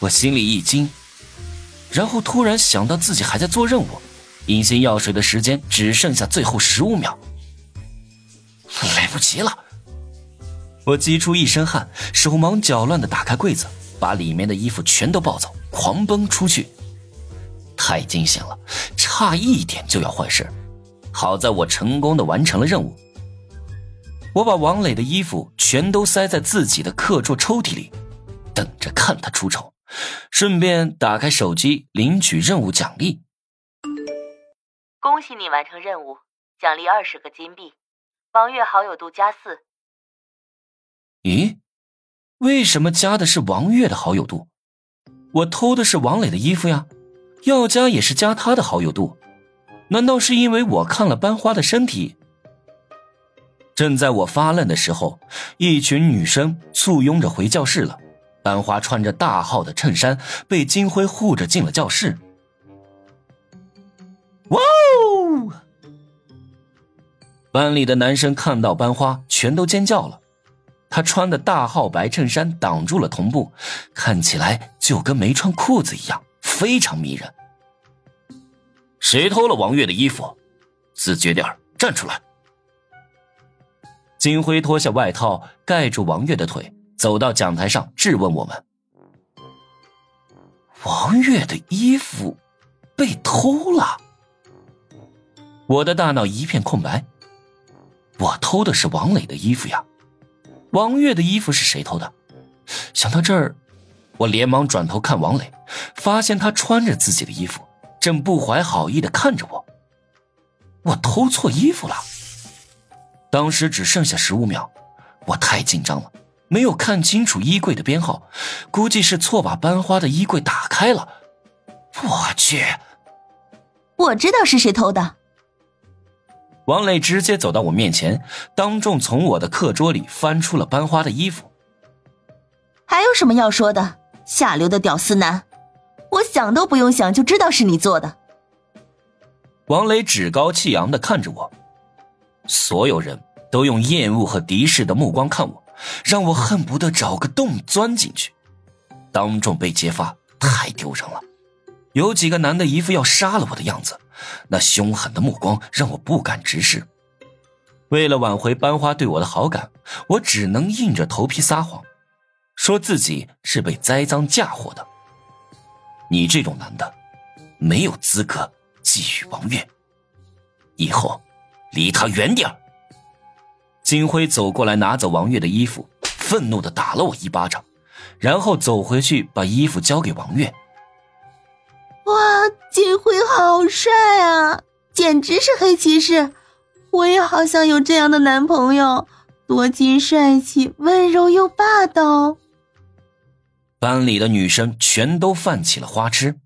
我心里一惊，然后突然想到自己还在做任务，隐形药水的时间只剩下最后十五秒，来不及了。我急出一身汗，手忙脚乱的打开柜子，把里面的衣服全都抱走，狂奔出去。太惊险了，差一点就要坏事。好在我成功的完成了任务。我把王磊的衣服全都塞在自己的课桌抽屉里，等着看他出丑，顺便打开手机领取任务奖励。恭喜你完成任务，奖励二十个金币，王月好友度加四。咦，为什么加的是王月的好友度？我偷的是王磊的衣服呀，要加也是加他的好友度。难道是因为我看了班花的身体？正在我发愣的时候，一群女生簇拥着回教室了。班花穿着大号的衬衫，被金辉护着进了教室。哇哦！班里的男生看到班花，全都尖叫了。他穿的大号白衬衫挡住了臀部，看起来就跟没穿裤子一样，非常迷人。谁偷了王月的衣服？自觉点站出来！金辉脱下外套盖住王月的腿，走到讲台上质问我们：“王月的衣服被偷了？”我的大脑一片空白。我偷的是王磊的衣服呀。王月的衣服是谁偷的？想到这儿，我连忙转头看王磊，发现他穿着自己的衣服，正不怀好意的看着我。我偷错衣服了。当时只剩下十五秒，我太紧张了，没有看清楚衣柜的编号，估计是错把班花的衣柜打开了。我去！我知道是谁偷的。王磊直接走到我面前，当众从我的课桌里翻出了班花的衣服。还有什么要说的？下流的屌丝男，我想都不用想就知道是你做的。王磊趾高气扬的看着我，所有人都用厌恶和敌视的目光看我，让我恨不得找个洞钻进去。当众被揭发，太丢人了。有几个男的一副要杀了我的样子。那凶狠的目光让我不敢直视。为了挽回班花对我的好感，我只能硬着头皮撒谎，说自己是被栽赃嫁祸的。你这种男的，没有资格觊觎王月，以后离他远点金辉走过来，拿走王月的衣服，愤怒的打了我一巴掌，然后走回去把衣服交给王月。哇，金辉好帅啊，简直是黑骑士！我也好想有这样的男朋友，多金帅气，温柔又霸道。班里的女生全都泛起了花痴。